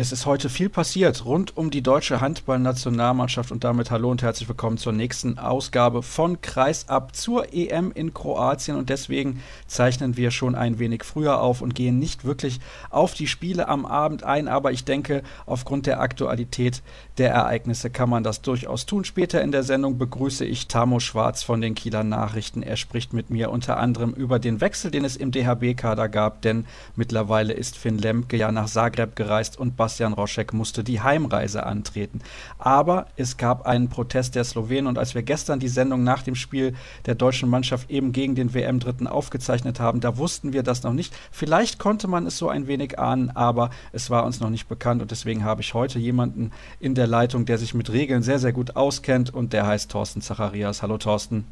Es ist heute viel passiert rund um die deutsche Handballnationalmannschaft und damit hallo und herzlich willkommen zur nächsten Ausgabe von Kreisab zur EM in Kroatien und deswegen zeichnen wir schon ein wenig früher auf und gehen nicht wirklich auf die Spiele am Abend ein, aber ich denke, aufgrund der Aktualität der Ereignisse kann man das durchaus tun. Später in der Sendung begrüße ich Tamo Schwarz von den Kieler Nachrichten. Er spricht mit mir unter anderem über den Wechsel, den es im DHB-Kader gab, denn mittlerweile ist Finn Lemke ja nach Zagreb gereist und Bastian Roschek musste die Heimreise antreten. Aber es gab einen Protest der Slowenen und als wir gestern die Sendung nach dem Spiel der deutschen Mannschaft eben gegen den WM-Dritten aufgezeichnet haben, da wussten wir das noch nicht. Vielleicht konnte man es so ein wenig ahnen, aber es war uns noch nicht bekannt und deswegen habe ich heute jemanden in der Leitung, der sich mit Regeln sehr, sehr gut auskennt und der heißt Thorsten Zacharias. Hallo Thorsten.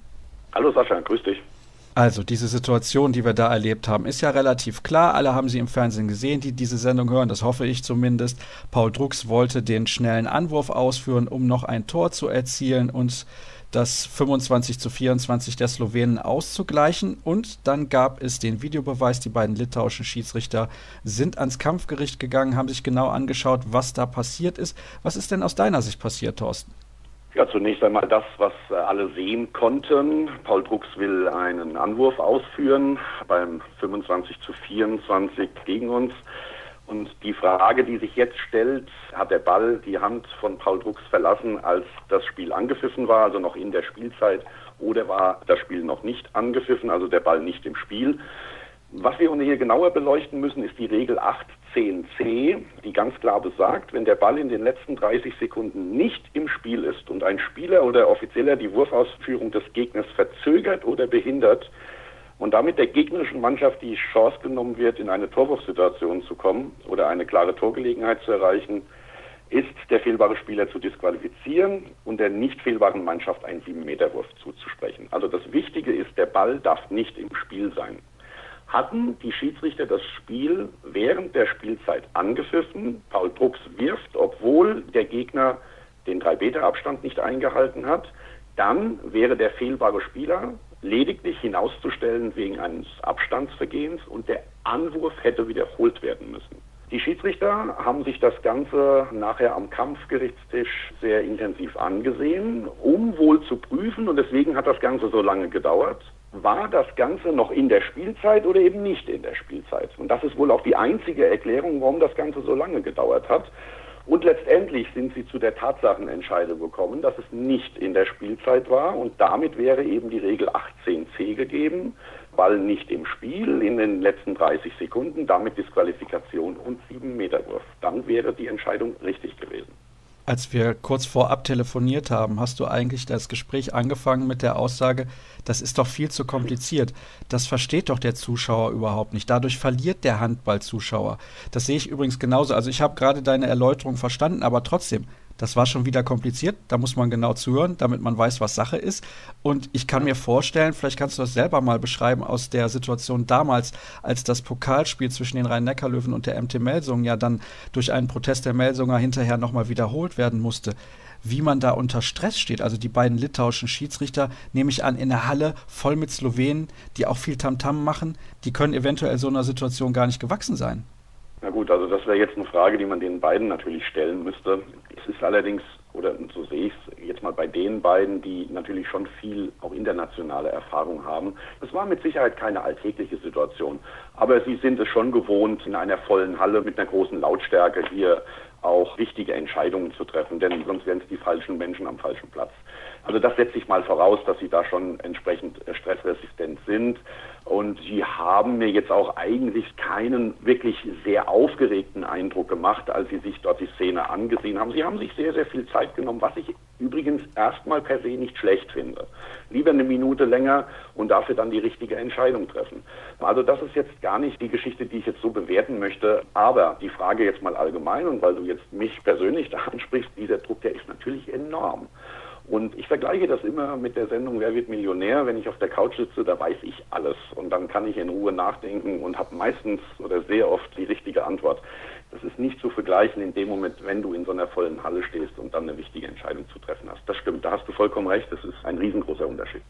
Hallo Sascha, grüß dich. Also, diese Situation, die wir da erlebt haben, ist ja relativ klar. Alle haben sie im Fernsehen gesehen, die diese Sendung hören, das hoffe ich zumindest. Paul Drucks wollte den schnellen Anwurf ausführen, um noch ein Tor zu erzielen und das 25 zu 24 der Slowenen auszugleichen. Und dann gab es den Videobeweis. Die beiden litauischen Schiedsrichter sind ans Kampfgericht gegangen, haben sich genau angeschaut, was da passiert ist. Was ist denn aus deiner Sicht passiert, Thorsten? Ja, zunächst einmal das, was äh, alle sehen konnten. Paul Drucks will einen Anwurf ausführen beim 25 zu 24 gegen uns. Und die Frage, die sich jetzt stellt, hat der Ball die Hand von Paul Drucks verlassen, als das Spiel angepfiffen war, also noch in der Spielzeit, oder war das Spiel noch nicht angepfiffen, also der Ball nicht im Spiel? Was wir hier genauer beleuchten müssen, ist die Regel 810c, die ganz klar besagt, wenn der Ball in den letzten 30 Sekunden nicht im Spiel ist und ein Spieler oder Offizieller die Wurfausführung des Gegners verzögert oder behindert und damit der gegnerischen Mannschaft die Chance genommen wird, in eine Torwurfsituation zu kommen oder eine klare Torgelegenheit zu erreichen, ist der fehlbare Spieler zu disqualifizieren und der nicht fehlbaren Mannschaft einen 7-Meter-Wurf zuzusprechen. Also das Wichtige ist, der Ball darf nicht im Spiel sein hatten die Schiedsrichter das Spiel während der Spielzeit angepfiffen. Paul Drucks wirft, obwohl der Gegner den 3-Meter-Abstand nicht eingehalten hat. Dann wäre der fehlbare Spieler lediglich hinauszustellen wegen eines Abstandsvergehens und der Anwurf hätte wiederholt werden müssen. Die Schiedsrichter haben sich das Ganze nachher am Kampfgerichtstisch sehr intensiv angesehen, um wohl zu prüfen, und deswegen hat das Ganze so lange gedauert, war das Ganze noch in der Spielzeit oder eben nicht in der Spielzeit. Und das ist wohl auch die einzige Erklärung, warum das Ganze so lange gedauert hat. Und letztendlich sind sie zu der Tatsachenentscheidung gekommen, dass es nicht in der Spielzeit war und damit wäre eben die Regel 18c gegeben, Ball nicht im Spiel in den letzten 30 Sekunden, damit Disqualifikation und 7 Meter Wurf. Dann wäre die Entscheidung richtig gewesen. Als wir kurz vorab telefoniert haben, hast du eigentlich das Gespräch angefangen mit der Aussage, das ist doch viel zu kompliziert. Das versteht doch der Zuschauer überhaupt nicht. Dadurch verliert der Handballzuschauer. Das sehe ich übrigens genauso. Also ich habe gerade deine Erläuterung verstanden, aber trotzdem, das war schon wieder kompliziert. Da muss man genau zuhören, damit man weiß, was Sache ist. Und ich kann mir vorstellen, vielleicht kannst du das selber mal beschreiben aus der Situation damals, als das Pokalspiel zwischen den Rhein-Neckar-Löwen und der MT Melsungen ja dann durch einen Protest der Melsunger hinterher nochmal wiederholt werden musste. Wie man da unter Stress steht. Also die beiden litauischen Schiedsrichter, nehme ich an, in der Halle voll mit Slowenen, die auch viel Tamtam -Tam machen, die können eventuell so einer Situation gar nicht gewachsen sein. Na gut, also das wäre jetzt eine Frage, die man den beiden natürlich stellen müsste. Es ist allerdings, oder so sehe ich es jetzt mal bei den beiden, die natürlich schon viel auch internationale Erfahrung haben. Es war mit Sicherheit keine alltägliche Situation, aber sie sind es schon gewohnt, in einer vollen Halle mit einer großen Lautstärke hier auch wichtige Entscheidungen zu treffen, denn sonst wären es die falschen Menschen am falschen Platz. Also das setze ich mal voraus, dass sie da schon entsprechend stressresistent sind. Und sie haben mir jetzt auch eigentlich keinen wirklich sehr aufgeregten Eindruck gemacht, als sie sich dort die Szene angesehen haben. Sie haben sich sehr, sehr viel Zeit genommen, was ich übrigens erstmal per se nicht schlecht finde. Lieber eine Minute länger und dafür dann die richtige Entscheidung treffen. Also das ist jetzt gar nicht die Geschichte, die ich jetzt so bewerten möchte. Aber die Frage jetzt mal allgemein und weil du jetzt mich persönlich da ansprichst, dieser Druck, der ist natürlich enorm. Und ich vergleiche das immer mit der Sendung Wer wird Millionär? Wenn ich auf der Couch sitze, da weiß ich alles. Und dann kann ich in Ruhe nachdenken und habe meistens oder sehr oft die richtige Antwort. Das ist nicht zu vergleichen in dem Moment, wenn du in so einer vollen Halle stehst und dann eine wichtige Entscheidung zu treffen hast. Das stimmt, da hast du vollkommen recht. Das ist ein riesengroßer Unterschied.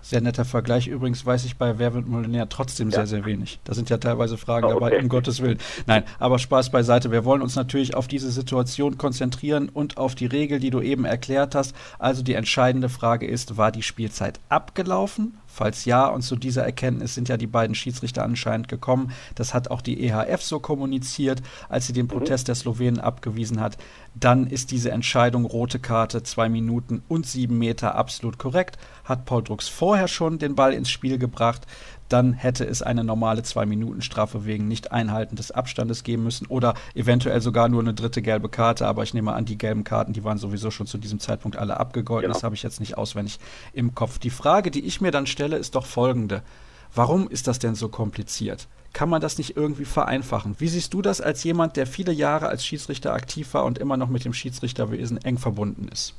Sehr netter Vergleich. Übrigens weiß ich bei Wer wird Millionär trotzdem ja. sehr, sehr wenig. Da sind ja teilweise Fragen oh, okay. dabei, um Gottes Willen. Nein, aber Spaß beiseite. Wir wollen uns natürlich auf diese Situation konzentrieren und auf die Regel, die du eben erklärt hast. Also die entscheidende Frage ist, war die Spielzeit abgelaufen? Falls ja, und zu dieser Erkenntnis sind ja die beiden Schiedsrichter anscheinend gekommen. Das hat auch die EHF so kommuniziert, als sie den mhm. Protest der Slowenen abgewiesen hat. Dann ist diese Entscheidung rote Karte, zwei Minuten und sieben Meter absolut korrekt. Hat Paul Drucks vorher schon den Ball ins Spiel gebracht dann hätte es eine normale Zwei-Minuten-Strafe wegen Nicht-Einhalten des Abstandes geben müssen oder eventuell sogar nur eine dritte gelbe Karte. Aber ich nehme an, die gelben Karten, die waren sowieso schon zu diesem Zeitpunkt alle abgegolten. Genau. Das habe ich jetzt nicht auswendig im Kopf. Die Frage, die ich mir dann stelle, ist doch folgende. Warum ist das denn so kompliziert? Kann man das nicht irgendwie vereinfachen? Wie siehst du das als jemand, der viele Jahre als Schiedsrichter aktiv war und immer noch mit dem Schiedsrichterwesen eng verbunden ist?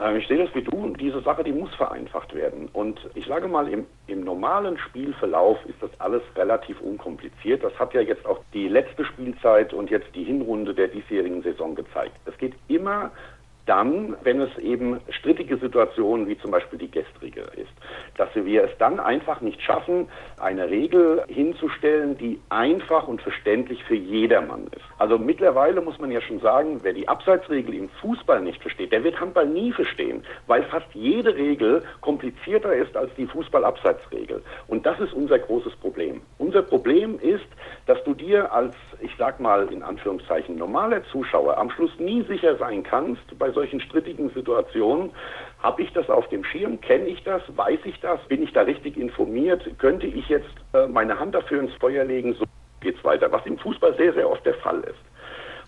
Ähm, ich sehe das wie du. Diese Sache, die muss vereinfacht werden. Und ich sage mal, im, im normalen Spielverlauf ist das alles relativ unkompliziert. Das hat ja jetzt auch die letzte Spielzeit und jetzt die Hinrunde der diesjährigen Saison gezeigt. Es geht immer dann, wenn es eben strittige Situationen wie zum Beispiel die gestrige ist, dass wir es dann einfach nicht schaffen, eine Regel hinzustellen, die einfach und verständlich für jedermann ist. Also mittlerweile muss man ja schon sagen, wer die Abseitsregel im Fußball nicht versteht, der wird Handball nie verstehen, weil fast jede Regel komplizierter ist als die Fußballabseitsregel. Und das ist unser großes Problem. Unser Problem ist, dir als, ich sag mal in Anführungszeichen, normaler Zuschauer am Schluss nie sicher sein kannst bei solchen strittigen Situationen, habe ich das auf dem Schirm? Kenne ich das? Weiß ich das? Bin ich da richtig informiert? Könnte ich jetzt äh, meine Hand dafür ins Feuer legen? So geht's weiter, was im Fußball sehr, sehr oft der Fall ist.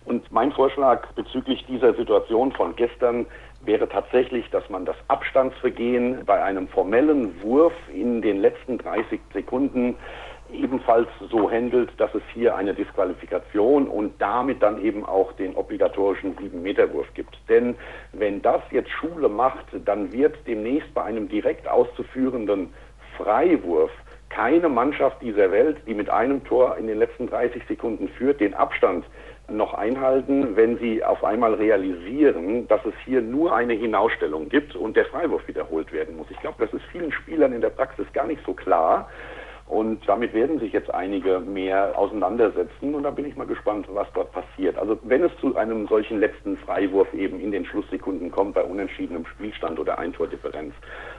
Und mein Vorschlag bezüglich dieser Situation von gestern wäre tatsächlich, dass man das Abstandsvergehen bei einem formellen Wurf in den letzten 30 Sekunden ebenfalls so handelt, dass es hier eine Disqualifikation und damit dann eben auch den obligatorischen 7-Meter-Wurf gibt. Denn wenn das jetzt Schule macht, dann wird demnächst bei einem direkt auszuführenden Freiwurf keine Mannschaft dieser Welt, die mit einem Tor in den letzten 30 Sekunden führt, den Abstand noch einhalten, wenn sie auf einmal realisieren, dass es hier nur eine Hinausstellung gibt und der Freiwurf wiederholt werden muss. Ich glaube, das ist vielen Spielern in der Praxis gar nicht so klar. Und damit werden sich jetzt einige mehr auseinandersetzen und da bin ich mal gespannt, was dort passiert. Also wenn es zu einem solchen letzten Freiwurf eben in den Schlusssekunden kommt bei unentschiedenem Spielstand oder Eintordifferenz.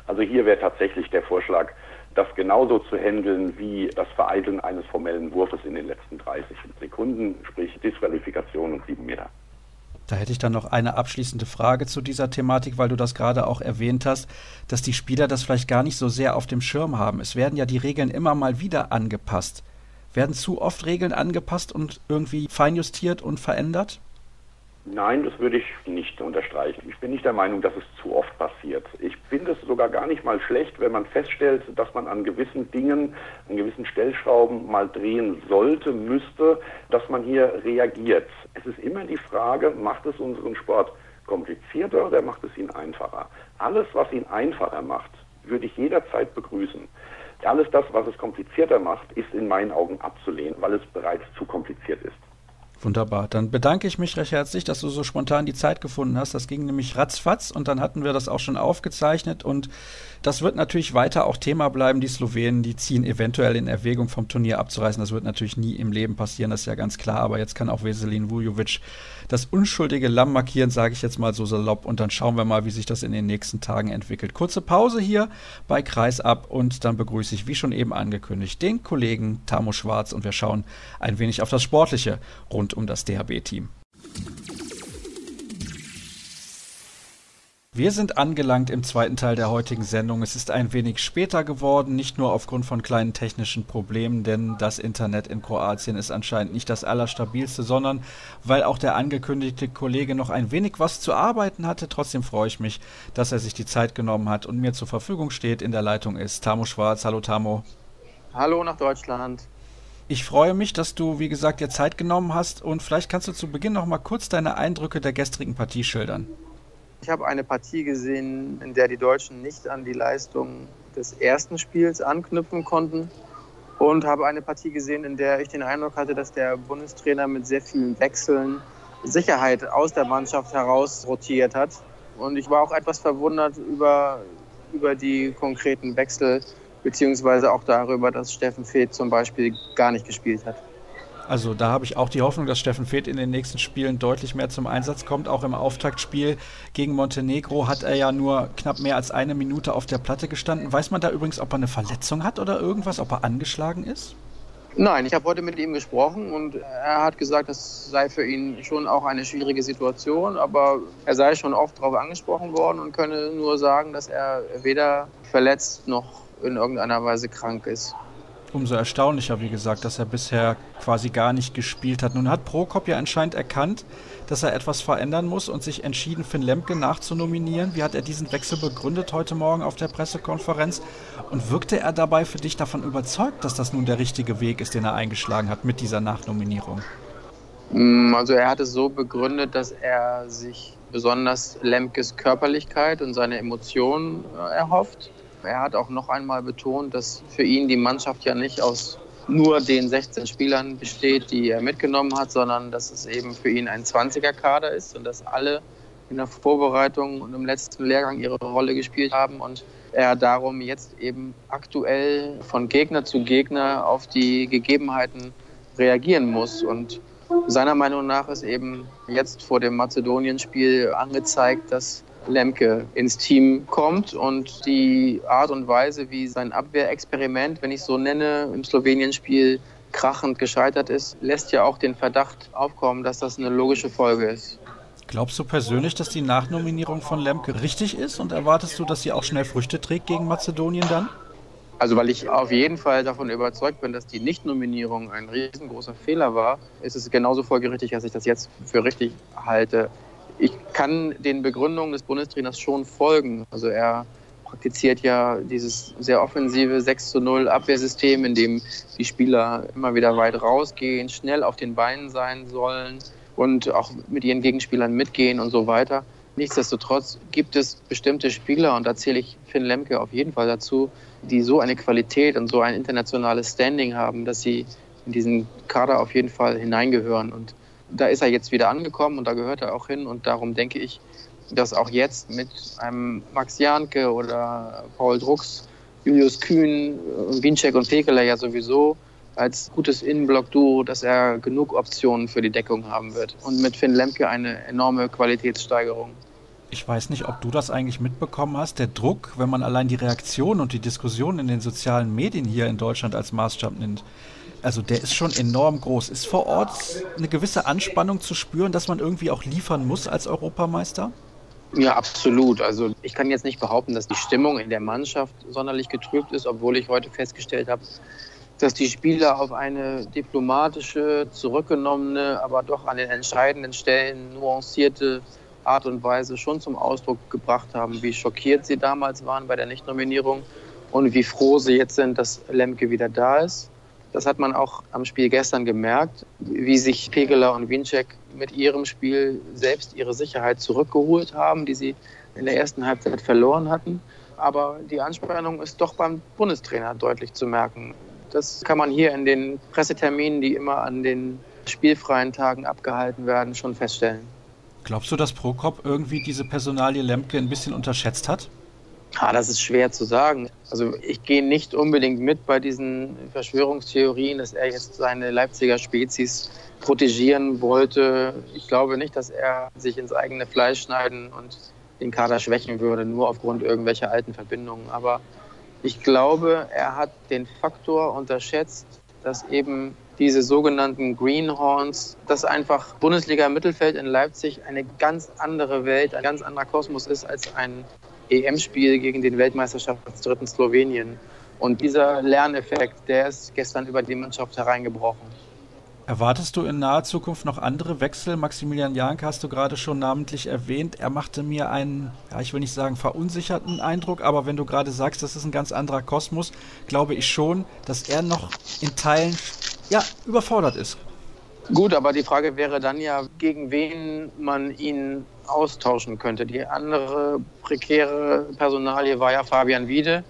Also hier wäre tatsächlich der Vorschlag, das genauso zu handeln wie das Vereiteln eines formellen Wurfes in den letzten 30 Sekunden, sprich Disqualifikation und sieben Meter. Da hätte ich dann noch eine abschließende Frage zu dieser Thematik, weil du das gerade auch erwähnt hast, dass die Spieler das vielleicht gar nicht so sehr auf dem Schirm haben. Es werden ja die Regeln immer mal wieder angepasst. Werden zu oft Regeln angepasst und irgendwie feinjustiert und verändert? Nein, das würde ich nicht unterstreichen. Ich bin nicht der Meinung, dass es zu oft passiert. Ich finde es sogar gar nicht mal schlecht, wenn man feststellt, dass man an gewissen Dingen, an gewissen Stellschrauben mal drehen sollte, müsste, dass man hier reagiert. Es ist immer die Frage, macht es unseren Sport komplizierter oder macht es ihn einfacher? Alles, was ihn einfacher macht, würde ich jederzeit begrüßen. Alles das, was es komplizierter macht, ist in meinen Augen abzulehnen, weil es bereits zu kompliziert ist. Wunderbar. Dann bedanke ich mich recht herzlich, dass du so spontan die Zeit gefunden hast. Das ging nämlich ratzfatz und dann hatten wir das auch schon aufgezeichnet und das wird natürlich weiter auch Thema bleiben. Die Slowenen, die ziehen eventuell in Erwägung vom Turnier abzureißen. Das wird natürlich nie im Leben passieren, das ist ja ganz klar. Aber jetzt kann auch Veselin Vujovic das unschuldige Lamm markieren, sage ich jetzt mal so salopp. Und dann schauen wir mal, wie sich das in den nächsten Tagen entwickelt. Kurze Pause hier bei Kreisab und dann begrüße ich, wie schon eben angekündigt, den Kollegen Tamo Schwarz und wir schauen ein wenig auf das Sportliche rund um das DHB-Team. Wir sind angelangt im zweiten Teil der heutigen Sendung. Es ist ein wenig später geworden, nicht nur aufgrund von kleinen technischen Problemen, denn das Internet in Kroatien ist anscheinend nicht das allerstabilste, sondern weil auch der angekündigte Kollege noch ein wenig was zu arbeiten hatte. Trotzdem freue ich mich, dass er sich die Zeit genommen hat und mir zur Verfügung steht. In der Leitung ist Tamo Schwarz. Hallo Tamo. Hallo nach Deutschland. Ich freue mich, dass du, wie gesagt, dir Zeit genommen hast und vielleicht kannst du zu Beginn noch mal kurz deine Eindrücke der gestrigen Partie schildern. Ich habe eine Partie gesehen, in der die Deutschen nicht an die Leistung des ersten Spiels anknüpfen konnten und habe eine Partie gesehen, in der ich den Eindruck hatte, dass der Bundestrainer mit sehr vielen Wechseln Sicherheit aus der Mannschaft heraus rotiert hat. Und ich war auch etwas verwundert über über die konkreten Wechsel, beziehungsweise auch darüber, dass Steffen Feeth zum Beispiel gar nicht gespielt hat. Also da habe ich auch die Hoffnung, dass Steffen Feeth in den nächsten Spielen deutlich mehr zum Einsatz kommt. Auch im Auftaktspiel gegen Montenegro hat er ja nur knapp mehr als eine Minute auf der Platte gestanden. Weiß man da übrigens, ob er eine Verletzung hat oder irgendwas, ob er angeschlagen ist? Nein, ich habe heute mit ihm gesprochen und er hat gesagt, das sei für ihn schon auch eine schwierige Situation, aber er sei schon oft darauf angesprochen worden und könne nur sagen, dass er weder verletzt noch in irgendeiner Weise krank ist umso erstaunlicher, wie gesagt, dass er bisher quasi gar nicht gespielt hat. Nun hat Prokop ja anscheinend erkannt, dass er etwas verändern muss und sich entschieden, Finn Lemke nachzunominieren. Wie hat er diesen Wechsel begründet heute Morgen auf der Pressekonferenz? Und wirkte er dabei für dich davon überzeugt, dass das nun der richtige Weg ist, den er eingeschlagen hat mit dieser Nachnominierung? Mm, also er hat es so begründet, dass er sich besonders Lemkes Körperlichkeit und seine Emotionen äh, erhofft er hat auch noch einmal betont, dass für ihn die Mannschaft ja nicht aus nur den 16 Spielern besteht, die er mitgenommen hat, sondern dass es eben für ihn ein 20er-Kader ist und dass alle in der Vorbereitung und im letzten Lehrgang ihre Rolle gespielt haben und er darum jetzt eben aktuell von Gegner zu Gegner auf die Gegebenheiten reagieren muss. Und seiner Meinung nach ist eben jetzt vor dem Mazedonien-Spiel angezeigt, dass Lemke ins Team kommt und die Art und Weise, wie sein Abwehrexperiment, wenn ich so nenne, im Slowenien-Spiel krachend gescheitert ist, lässt ja auch den Verdacht aufkommen, dass das eine logische Folge ist. Glaubst du persönlich, dass die Nachnominierung von Lemke richtig ist und erwartest du, dass sie auch schnell Früchte trägt gegen Mazedonien dann? Also weil ich auf jeden Fall davon überzeugt bin, dass die Nichtnominierung ein riesengroßer Fehler war, ist es genauso folgerichtig, als ich das jetzt für richtig halte. Ich kann den Begründungen des Bundestrainers schon folgen. Also er praktiziert ja dieses sehr offensive 6 zu 0 Abwehrsystem, in dem die Spieler immer wieder weit rausgehen, schnell auf den Beinen sein sollen und auch mit ihren Gegenspielern mitgehen und so weiter. Nichtsdestotrotz gibt es bestimmte Spieler, und da zähle ich Finn Lemke auf jeden Fall dazu, die so eine Qualität und so ein internationales Standing haben, dass sie in diesen Kader auf jeden Fall hineingehören. Und da ist er jetzt wieder angekommen und da gehört er auch hin. Und darum denke ich, dass auch jetzt mit einem Max Janke oder Paul Drucks, Julius Kühn, Winczek und Pekeler ja sowieso als gutes Innenblock-Duo, dass er genug Optionen für die Deckung haben wird. Und mit Finn Lemke eine enorme Qualitätssteigerung. Ich weiß nicht, ob du das eigentlich mitbekommen hast. Der Druck, wenn man allein die Reaktion und die Diskussion in den sozialen Medien hier in Deutschland als Maßstab nimmt, also der ist schon enorm groß. Ist vor Ort eine gewisse Anspannung zu spüren, dass man irgendwie auch liefern muss als Europameister? Ja, absolut. Also ich kann jetzt nicht behaupten, dass die Stimmung in der Mannschaft sonderlich getrübt ist, obwohl ich heute festgestellt habe, dass die Spieler auf eine diplomatische, zurückgenommene, aber doch an den entscheidenden Stellen nuancierte Art und Weise schon zum Ausdruck gebracht haben, wie schockiert sie damals waren bei der Nichtnominierung und wie froh sie jetzt sind, dass Lemke wieder da ist. Das hat man auch am Spiel gestern gemerkt, wie sich Pegeler und Winczek mit ihrem Spiel selbst ihre Sicherheit zurückgeholt haben, die sie in der ersten Halbzeit verloren hatten. Aber die Anspannung ist doch beim Bundestrainer deutlich zu merken. Das kann man hier in den Presseterminen, die immer an den spielfreien Tagen abgehalten werden, schon feststellen. Glaubst du, dass Prokop irgendwie diese Personalie Lemke ein bisschen unterschätzt hat? Ah, das ist schwer zu sagen. Also ich gehe nicht unbedingt mit bei diesen Verschwörungstheorien, dass er jetzt seine Leipziger Spezies protegieren wollte. Ich glaube nicht, dass er sich ins eigene Fleisch schneiden und den Kader schwächen würde, nur aufgrund irgendwelcher alten Verbindungen. Aber ich glaube, er hat den Faktor unterschätzt, dass eben diese sogenannten Greenhorns, dass einfach Bundesliga Mittelfeld in Leipzig eine ganz andere Welt, ein ganz anderer Kosmos ist als ein EM-Spiel gegen den Weltmeisterschaftsdritten Slowenien. Und dieser Lerneffekt, der ist gestern über die Mannschaft hereingebrochen. Erwartest du in naher Zukunft noch andere Wechsel? Maximilian Janke hast du gerade schon namentlich erwähnt. Er machte mir einen, ja, ich will nicht sagen verunsicherten Eindruck, aber wenn du gerade sagst, das ist ein ganz anderer Kosmos, glaube ich schon, dass er noch in Teilen ja, überfordert ist. Gut, aber die Frage wäre dann ja, gegen wen man ihn austauschen könnte. Die andere prekäre Personalie war ja Fabian Wiede.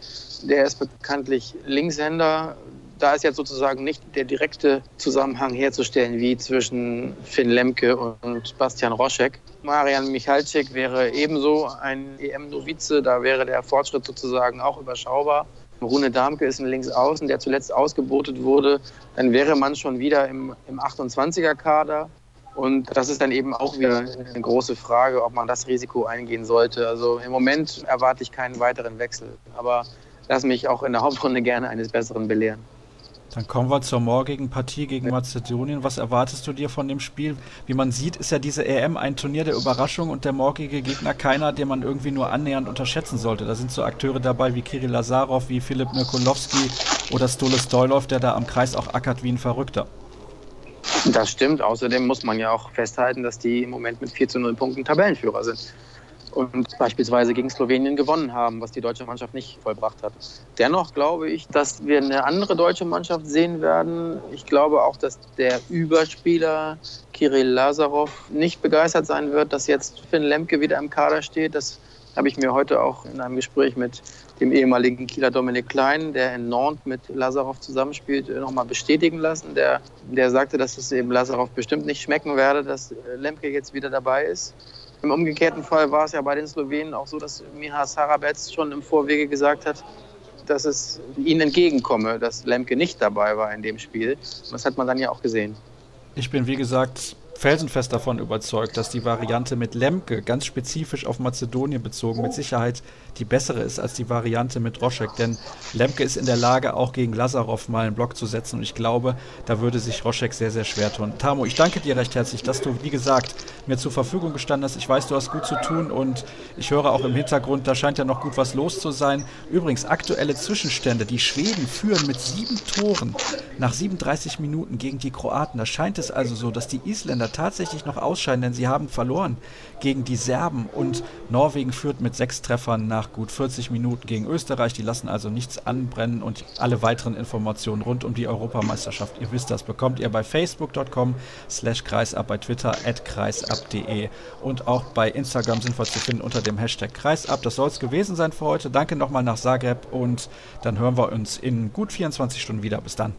Der ist bekanntlich Linkshänder. da ist jetzt sozusagen nicht der direkte Zusammenhang herzustellen wie zwischen Finn Lemke und Bastian Roschek. Marian Michalczyk wäre ebenso ein EM-Novize, da wäre der Fortschritt sozusagen auch überschaubar. Rune Darmke ist ein Linksaußen, der zuletzt ausgebotet wurde. Dann wäre man schon wieder im, im 28er-Kader. Und das ist dann eben auch wieder eine große Frage, ob man das Risiko eingehen sollte. Also im Moment erwarte ich keinen weiteren Wechsel. Aber lass mich auch in der Hauptrunde gerne eines Besseren belehren. Dann kommen wir zur morgigen Partie gegen Mazedonien. Was erwartest du dir von dem Spiel? Wie man sieht, ist ja diese EM ein Turnier der Überraschung und der morgige Gegner keiner, den man irgendwie nur annähernd unterschätzen sollte. Da sind so Akteure dabei wie Kirill Lazarov, wie Philipp Mikulowski oder Stoles Doilov, der da am Kreis auch ackert wie ein Verrückter. Das stimmt. Außerdem muss man ja auch festhalten, dass die im Moment mit 4 zu 0 Punkten Tabellenführer sind und beispielsweise gegen Slowenien gewonnen haben, was die deutsche Mannschaft nicht vollbracht hat. Dennoch glaube ich, dass wir eine andere deutsche Mannschaft sehen werden. Ich glaube auch, dass der Überspieler Kirill Lazarov nicht begeistert sein wird, dass jetzt Finn Lemke wieder im Kader steht. Das habe ich mir heute auch in einem Gespräch mit dem ehemaligen Kieler Dominik Klein, der in Nantes mit Lazarov zusammenspielt, nochmal bestätigen lassen. Der, der sagte, dass es eben Lazarov bestimmt nicht schmecken werde, dass Lemke jetzt wieder dabei ist. Im umgekehrten Fall war es ja bei den Slowenen auch so, dass Miha Sarabec schon im Vorwege gesagt hat, dass es ihnen entgegenkomme, dass Lemke nicht dabei war in dem Spiel. Das hat man dann ja auch gesehen. Ich bin, wie gesagt, felsenfest davon überzeugt, dass die Variante mit Lemke ganz spezifisch auf Mazedonien bezogen mit Sicherheit die bessere ist als die Variante mit Roschek. Denn Lemke ist in der Lage, auch gegen Lazarov mal einen Block zu setzen. Und ich glaube, da würde sich Roschek sehr, sehr schwer tun. Tamo, ich danke dir recht herzlich, dass du, wie gesagt, mir zur Verfügung gestanden hast. Ich weiß, du hast gut zu tun und ich höre auch im Hintergrund, da scheint ja noch gut was los zu sein. Übrigens, aktuelle Zwischenstände. Die Schweden führen mit sieben Toren nach 37 Minuten gegen die Kroaten. Da scheint es also so, dass die Isländer tatsächlich noch ausscheiden, denn sie haben verloren gegen die Serben und Norwegen führt mit sechs Treffern nach gut 40 Minuten gegen Österreich. Die lassen also nichts anbrennen und alle weiteren Informationen rund um die Europameisterschaft, ihr wisst das, bekommt ihr bei facebook.com slash kreisab, bei Twitter at kreisab.de und auch bei Instagram sind wir zu finden unter dem Hashtag kreisab. Das soll es gewesen sein für heute. Danke nochmal nach Zagreb und dann hören wir uns in gut 24 Stunden wieder. Bis dann.